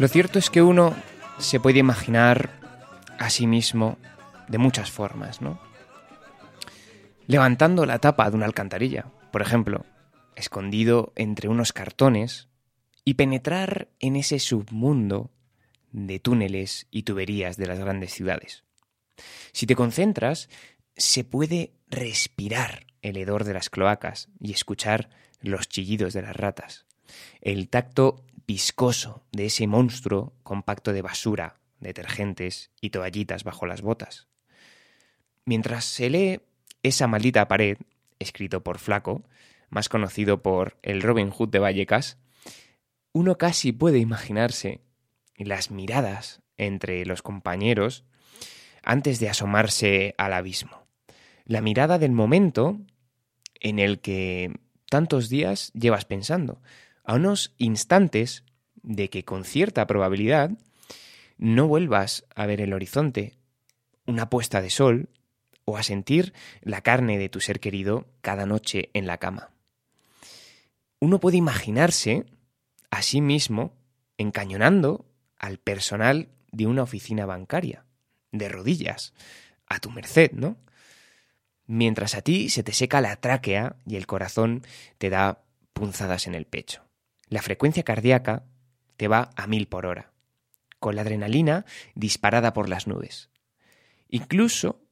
Lo cierto es que uno se puede imaginar a sí mismo de muchas formas, ¿no? Levantando la tapa de una alcantarilla, por ejemplo, escondido entre unos cartones, y penetrar en ese submundo de túneles y tuberías de las grandes ciudades. Si te concentras, se puede respirar el hedor de las cloacas y escuchar los chillidos de las ratas, el tacto viscoso de ese monstruo compacto de basura, detergentes y toallitas bajo las botas. Mientras se lee esa maldita pared, escrito por Flaco, más conocido por el Robin Hood de Vallecas, uno casi puede imaginarse las miradas entre los compañeros antes de asomarse al abismo. La mirada del momento en el que tantos días llevas pensando, a unos instantes de que con cierta probabilidad no vuelvas a ver el horizonte, una puesta de sol o a sentir la carne de tu ser querido cada noche en la cama. Uno puede imaginarse a sí mismo encañonando al personal de una oficina bancaria, de rodillas, a tu merced, ¿no? Mientras a ti se te seca la tráquea y el corazón te da punzadas en el pecho. La frecuencia cardíaca te va a mil por hora, con la adrenalina disparada por las nubes. Incluso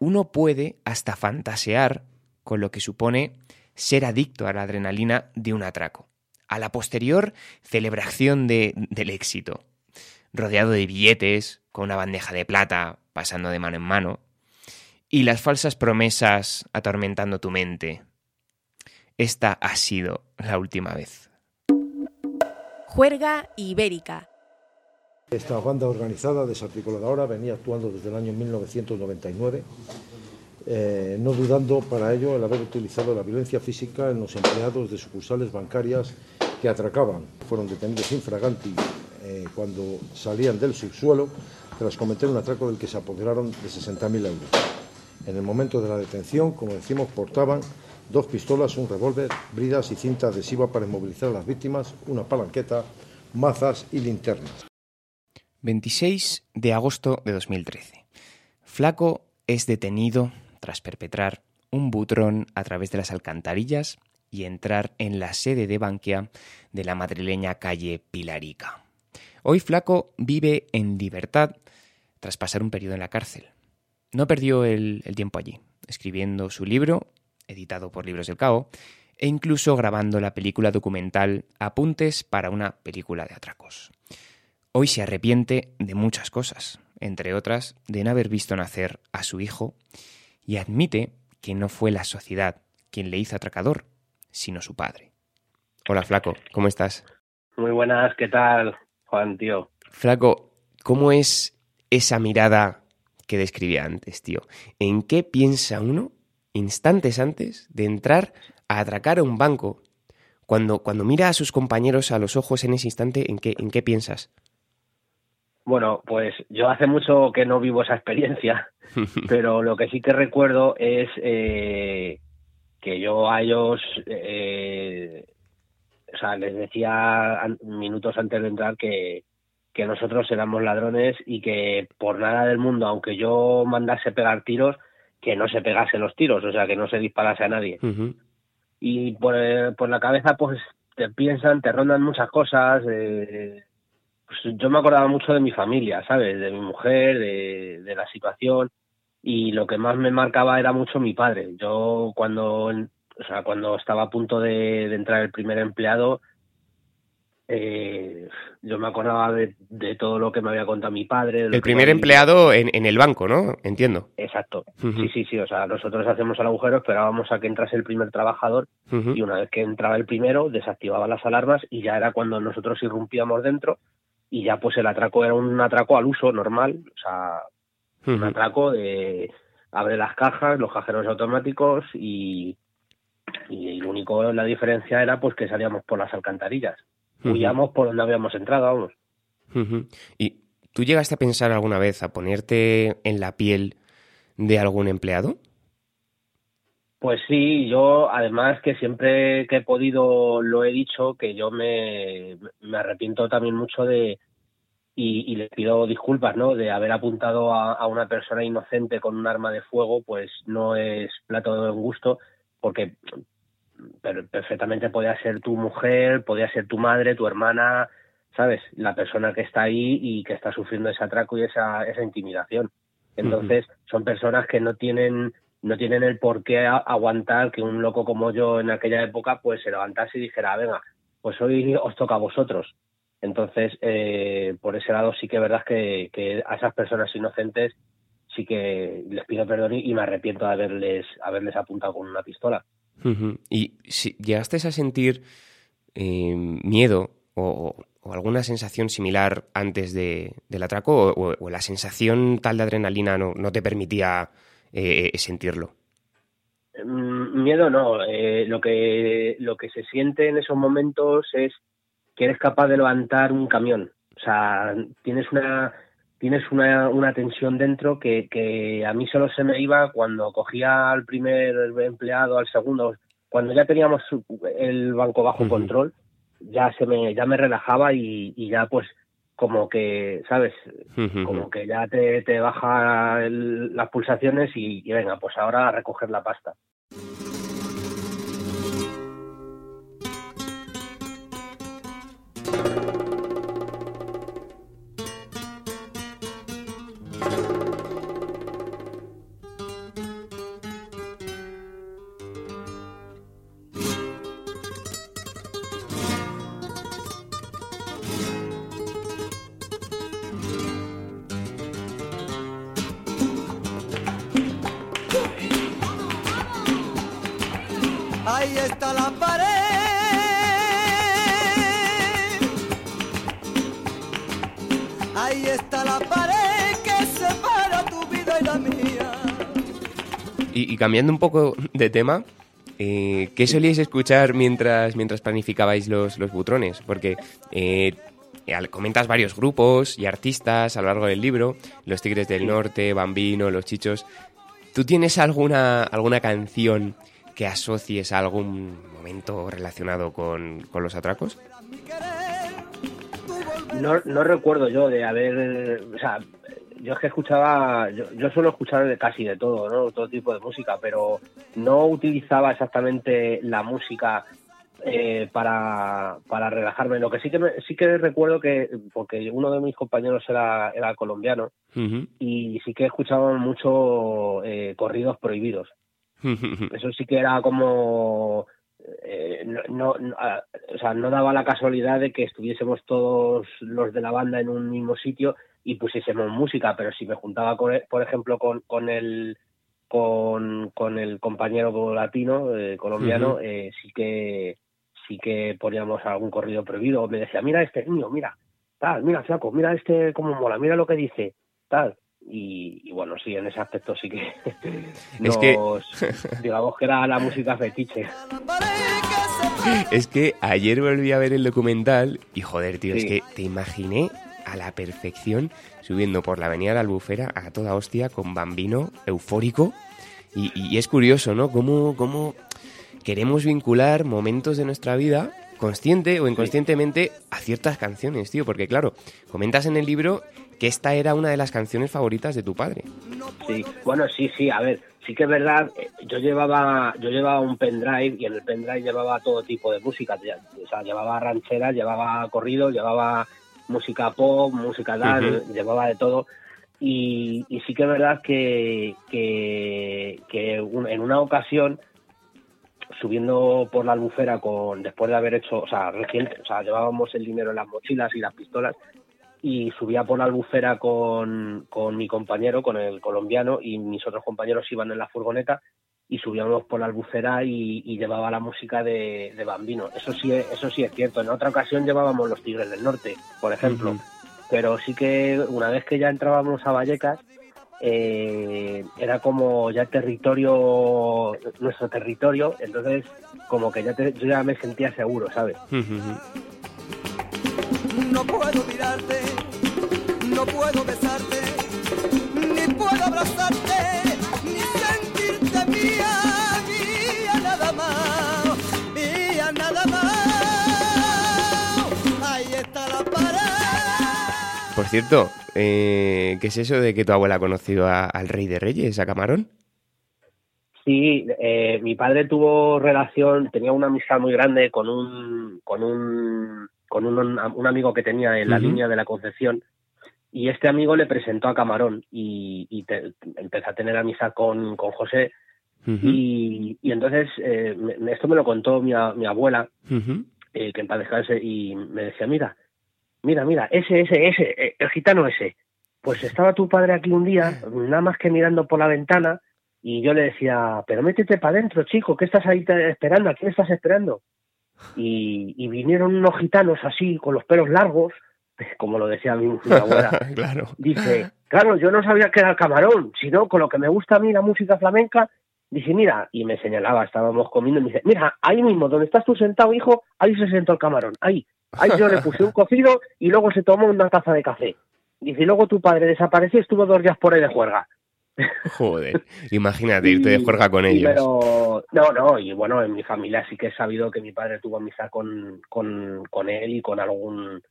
uno puede hasta fantasear con lo que supone ser adicto a la adrenalina de un atraco a la posterior celebración de, del éxito, rodeado de billetes, con una bandeja de plata pasando de mano en mano, y las falsas promesas atormentando tu mente. Esta ha sido la última vez. Juerga Ibérica. Esta banda organizada desarticuladora venía actuando desde el año 1999 eh, no dudando para ello el haber utilizado la violencia física en los empleados de sucursales bancarias que atracaban. Fueron detenidos infraganti eh, cuando salían del subsuelo tras cometer un atraco del que se apoderaron de 60.000 euros. En el momento de la detención, como decimos, portaban dos pistolas, un revólver, bridas y cinta adhesiva para inmovilizar a las víctimas, una palanqueta, mazas y linternas. 26 de agosto de 2013. Flaco es detenido tras perpetrar un butrón a través de las alcantarillas y entrar en la sede de Bankia de la madrileña calle Pilarica. Hoy Flaco vive en libertad tras pasar un periodo en la cárcel. No perdió el, el tiempo allí, escribiendo su libro, editado por Libros del Cabo, e incluso grabando la película documental Apuntes para una película de atracos. Hoy se arrepiente de muchas cosas, entre otras de no haber visto nacer a su hijo y admite que no fue la sociedad quien le hizo atracador, sino su padre. Hola, Flaco, ¿cómo estás? Muy buenas, ¿qué tal, Juan, tío? Flaco, ¿cómo es esa mirada que describía antes, tío? ¿En qué piensa uno instantes antes de entrar a atracar a un banco? Cuando, cuando mira a sus compañeros a los ojos en ese instante, ¿en qué, en qué piensas? Bueno, pues yo hace mucho que no vivo esa experiencia, pero lo que sí que recuerdo es eh, que yo a ellos, eh, o sea, les decía minutos antes de entrar que, que nosotros éramos ladrones y que por nada del mundo, aunque yo mandase pegar tiros, que no se pegase los tiros, o sea, que no se disparase a nadie. Y por, por la cabeza, pues te piensan, te rondan muchas cosas. Eh, pues yo me acordaba mucho de mi familia, ¿sabes? De mi mujer, de, de la situación y lo que más me marcaba era mucho mi padre. Yo cuando, o sea, cuando estaba a punto de, de entrar el primer empleado, eh, yo me acordaba de, de, todo lo que me había contado mi padre. El primer empleado en, en, el banco, ¿no? Entiendo. Exacto. Uh -huh. Sí, sí, sí. O sea, nosotros hacemos el agujero, esperábamos a que entrase el primer trabajador uh -huh. y una vez que entraba el primero, desactivaba las alarmas y ya era cuando nosotros irrumpíamos dentro y ya pues el atraco era un atraco al uso normal, o sea, uh -huh. un atraco de abre las cajas, los cajeros automáticos y, y lo único la diferencia era pues que salíamos por las alcantarillas, huíamos -huh. por donde habíamos entrado, vamos. ¿Y tú llegaste a pensar alguna vez a ponerte en la piel de algún empleado? Pues sí, yo además que siempre que he podido lo he dicho, que yo me, me arrepiento también mucho de, y, le pido disculpas, ¿no? De haber apuntado a, una persona inocente con un arma de fuego, pues no es plato de buen gusto, porque perfectamente podía ser tu mujer, podía ser tu madre, tu hermana, ¿sabes? La persona que está ahí y que está sufriendo ese atraco y esa, esa intimidación. Entonces, son personas que no tienen no tienen el por qué aguantar que un loco como yo en aquella época pues se levantase y dijera, venga, pues hoy os toca a vosotros. Entonces, eh, por ese lado sí que es verdad que, que, a esas personas inocentes sí que les pido perdón y, me arrepiento de haberles, haberles apuntado con una pistola. ¿Y si llegaste a sentir eh, miedo o, alguna sensación similar antes de, del atraco o, la sensación tal de adrenalina no, no te permitía eh, sentirlo? Mm, miedo no. lo, que, lo que se siente en esos momentos es que eres capaz de levantar un camión. O sea, tienes una tienes una, una tensión dentro que, que a mí solo se me iba cuando cogía al primer empleado, al segundo, cuando ya teníamos el banco bajo control, ya se me ya me relajaba y, y ya pues como que, ¿sabes? Como que ya te, te baja las pulsaciones y, y venga, pues ahora a recoger la pasta. Y, cambiando un poco de tema, eh, ¿qué solíais escuchar mientras, mientras planificabais los, los butrones? Porque eh, comentas varios grupos y artistas a lo largo del libro, Los Tigres del Norte, Bambino, Los Chichos. ¿Tú tienes alguna, alguna canción que asocies a algún momento relacionado con, los atracos? No, no recuerdo yo de haber, o sea, yo es que escuchaba, yo, yo, suelo escuchar de casi de todo, ¿no? Todo tipo de música, pero no utilizaba exactamente la música eh, para, para relajarme. Lo que sí que sí que recuerdo que, porque uno de mis compañeros era, era colombiano, y sí que escuchaba mucho eh, corridos prohibidos. Eso sí que era como eh, no, o sea, no daba la casualidad de que estuviésemos todos los de la banda en un mismo sitio y pusiésemos música, pero si me juntaba, con, por ejemplo, con, con el con, con el compañero latino eh, colombiano, eh, sí que sí que poníamos algún corrido prohibido. Me decía, mira este niño, mira, tal, mira flaco, mira este cómo mola, mira lo que dice, tal. Y, bueno, sí, en ese aspecto sí que es que digamos que era la música fetiche. Es que ayer volví a ver el documental y joder, tío, es que te imaginé a la perfección subiendo por la avenida de Albufera a toda hostia con Bambino eufórico y, es curioso, ¿no? Cómo, cómo queremos vincular momentos de nuestra vida consciente o inconscientemente a ciertas canciones, tío, porque claro, comentas en el libro que esta era una de las canciones favoritas de tu padre. Sí, bueno, sí, sí, a ver, sí que es verdad, eh, yo llevaba yo llevaba un pendrive y en el pendrive llevaba todo tipo de música, o sea, llevaba ranchera, llevaba corrido, llevaba música pop, música tal, llevaba de todo. Y, sí que es verdad que, que, que en una ocasión subiendo por la albufera con después de haber hecho, o sea, reciente, o sea, llevábamos el dinero en las mochilas y las pistolas y subía por la albufera con, con mi compañero, con el colombiano, y mis otros compañeros iban en la furgoneta y subíamos por la albufera y, llevaba la música de, Bambino. Eso sí, eso sí es cierto. En otra ocasión llevábamos los Tigres del Norte, por ejemplo. Pero sí que una vez que ya entrábamos a Vallecas, eh, era como ya territorio, nuestro territorio, entonces como que ya yo ya me sentía seguro, ¿sabes? No puedo mirarte, no puedo besarte, ni puedo abrazarte, cierto, eh, ¿qué es eso de que tu abuela ha conocido a- al rey de reyes, a Camarón? Sí, eh, mi padre tuvo relación, tenía una amistad muy grande con un con un con un, un amigo que tenía en la línea de la Concepción y este amigo le presentó a Camarón y, y te- empezó a tener amistad con, con José. Y, y entonces eh, esto me lo contó mi, abuela eh, que en paz descanse, y me decía, mira, mira, mira, ese, ese, ese, eh, el gitano ese. Pues estaba tu padre aquí un día, nada más que mirando por la ventana, y yo le decía, pero métete para adentro, chico, ¿qué estás ahí esperando? ¿A quién estás esperando? Y, y vinieron unos gitanos así, con los pelos largos, como lo decía mi, mi abuela, claro. Dice, claro, yo no sabía que era el camarón, sino con lo que me gusta a mí la música flamenca. Dice, mira, y me señalaba, estábamos comiendo, y me dice, mira, ahí mismo, donde estás tú sentado, hijo, ahí se sentó el camarón, ahí. Ahí yo le puse un cocido y luego se tomó una taza de café. Dice, y luego tu padre desapareció y estuvo dos días por ahí de juerga. Joder, imagínate irte de juerga con ellos. Pero, no, no, y bueno, en mi familia sí que he sabido que mi padre tuvo amistad con, con, con él y con algún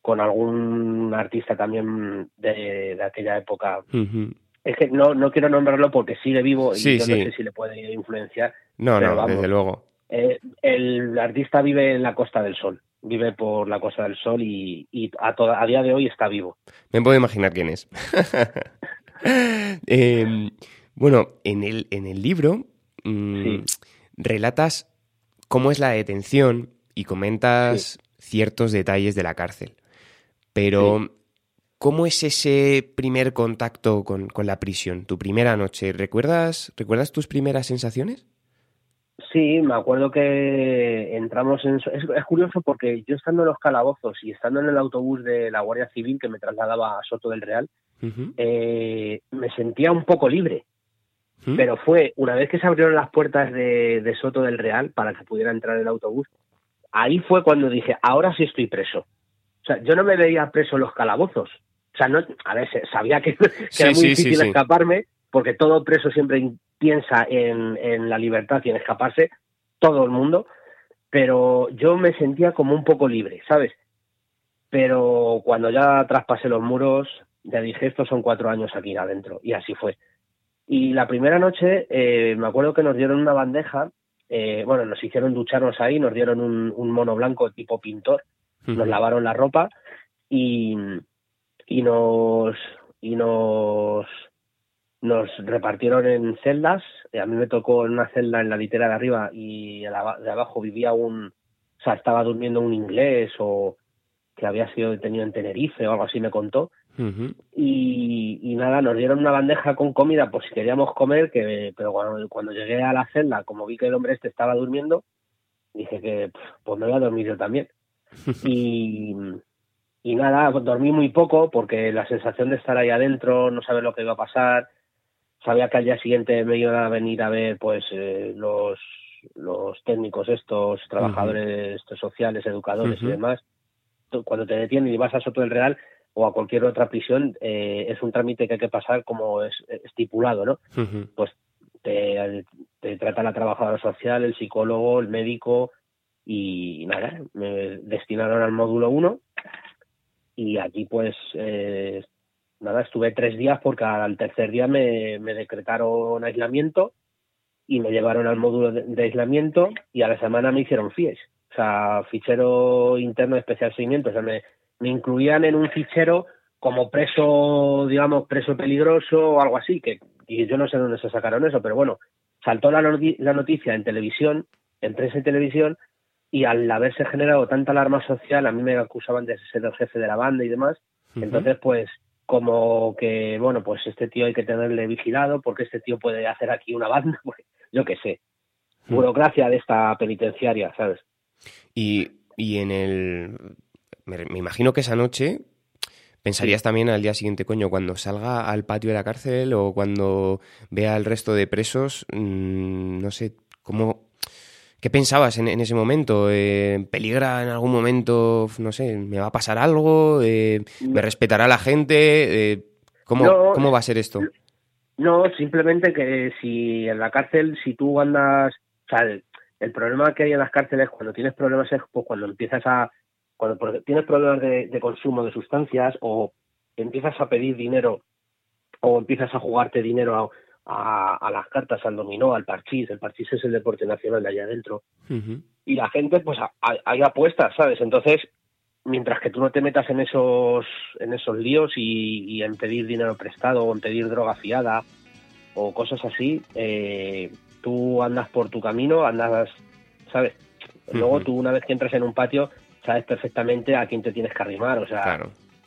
con algún artista también de, de aquella época. Es que no, no quiero nombrarlo porque sigue vivo y Sí, yo sí. no sé si le puede influenciar. No, no, vamos. desde luego. Eh, el artista vive en la Costa del Sol, vive por la Costa del Sol y, y a, toda- a día de hoy está vivo. Me puedo imaginar quién es. Em, bueno, en el, en el libro mm, Sí. relatas cómo es la detención y comentas ciertos detalles de la cárcel. Pero, ¿cómo es ese primer contacto con, con la prisión? Tu primera noche. ¿Recuerdas, ¿Recuerdas tus primeras sensaciones? Sí, me acuerdo que entramos en... Es, es curioso porque yo estando en los calabozos y estando en el autobús de la Guardia Civil que me trasladaba a Soto del Real, eh, me sentía un poco libre. ¿Mm? Pero fue una vez que se abrieron las puertas de, de Soto del Real para que pudiera entrar el autobús, ahí fue cuando dije, ahora sí estoy preso. O sea, yo no me veía preso en los calabozos. O sea, no, a ver, sabía que, que Sí, era muy sí, difícil sí. escaparme, porque todo preso siempre in- piensa en, en la libertad y en escaparse, todo el mundo, pero yo me sentía como un poco libre, ¿sabes? Pero cuando ya traspasé los muros, ya dije, estos son cuatro años aquí adentro, y así fue. Y la primera noche, eh, me acuerdo que nos dieron una bandeja, eh, bueno, nos hicieron ducharnos ahí, nos dieron un, un mono blanco tipo pintor, nos lavaron la ropa y, y nos y nos nos repartieron en celdas. Eh, A mí me tocó en una celda en la litera de arriba y de abajo vivía un, o sea, estaba durmiendo un inglés o que había sido detenido en Tenerife o algo así me contó. Y, y nada, nos dieron una bandeja con comida por si queríamos comer, que pero cuando, cuando llegué a la celda, como vi que el hombre este estaba durmiendo, dije que pues me voy a dormir yo también. y, y nada, dormí muy poco porque la sensación de estar ahí adentro, no saber lo que iba a pasar, sabía que al día siguiente me iban a venir a ver pues eh, los los técnicos estos, trabajadores estos sociales, educadores y demás. Cuando te detienen y vas a Soto del Real o a cualquier otra prisión, eh, es un trámite que hay que pasar como es estipulado, ¿no? Pues te, te trata la trabajadora social, el psicólogo, el médico y nada, me destinaron al módulo 1 y allí pues eh, nada, estuve tres días porque al tercer día me, me decretaron aislamiento y me llevaron al módulo de, de aislamiento y a la semana me hicieron FIES, o sea, fichero interno de especial seguimiento, o sea, me, me incluían en un fichero como preso, digamos, preso peligroso o algo así, que y yo no sé dónde se sacaron eso, pero bueno, saltó la, la noticia en televisión, en prensa y televisión, y al haberse generado tanta alarma social, a mí me acusaban de ser el jefe de la banda y demás, Ujú. entonces pues como que, bueno, pues este tío hay que tenerle vigilado porque este tío puede hacer aquí una banda, pues, yo qué sé, Mm. burocracia de esta penitenciaria, ¿sabes? Y, y en el... Me, me imagino que esa noche pensarías también al día siguiente, coño, cuando salga al patio de la cárcel o cuando vea al resto de presos, mm, no sé, ¿cómo... ¿Qué pensabas en, en ese momento? Eh, ¿Peligra en algún momento, no sé, me va a pasar algo? Eh, ¿Me respetará la gente? Eh, ¿cómo, No. ¿Cómo va a ser esto? No, simplemente que si en la cárcel, si tú andas, o sea, el, el problema que hay en las cárceles cuando tienes problemas es pues cuando empiezas a, cuando tienes problemas de, consumo de sustancias o empiezas a pedir dinero o empiezas a jugarte dinero a, las cartas, al dominó, al parchís, el parchís es el deporte nacional de allá adentro, y la gente pues hay apuestas, ¿sabes? Entonces, mientras que tú no te metas en esos, en esos líos y, en pedir dinero prestado o en pedir droga fiada o cosas así, eh, tú andas por tu camino, andas, ¿sabes? Luego tú una vez que entras en un patio sabes perfectamente a quién te tienes que arrimar, o sea,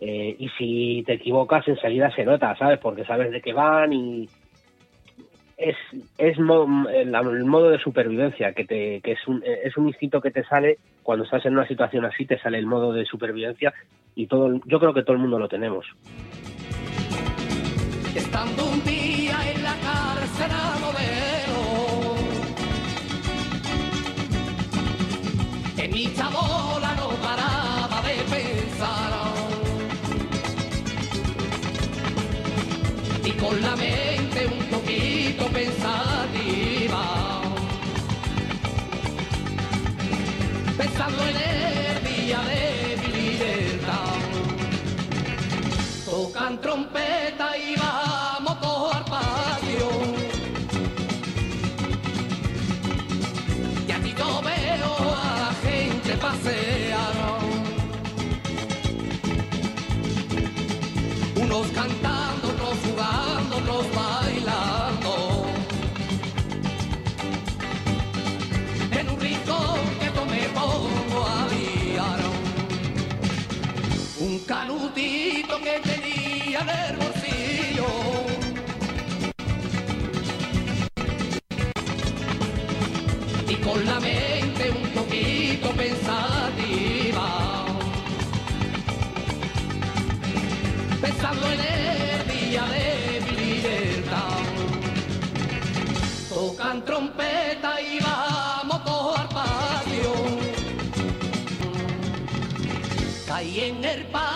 eh, y si te equivocas enseguida se nota, ¿sabes? Porque sabes de qué van y es, es el, modo de supervivencia que, te, que es, un, es un instinto que te sale cuando estás en una situación así, te sale el modo de supervivencia y todo, yo creo que todo el mundo lo tenemos. Estando un día en la cárcel en mi chabola no paraba de pensar. Y con la mente Tocan tenía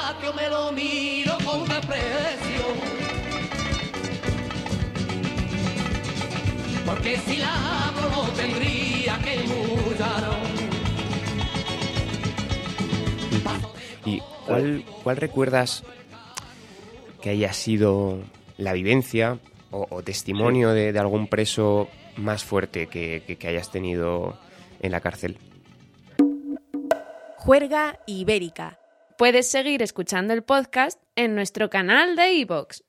patio, me lo miro con desprecio. Porque si la abro no tendría que mudar. ¿Y cuál, cuál recuerdas que haya sido la vivencia o, testimonio de, algún preso más fuerte que, que hayas tenido en la cárcel? Juerga Ibérica. Puedes seguir escuchando el podcast en nuestro canal de iVoox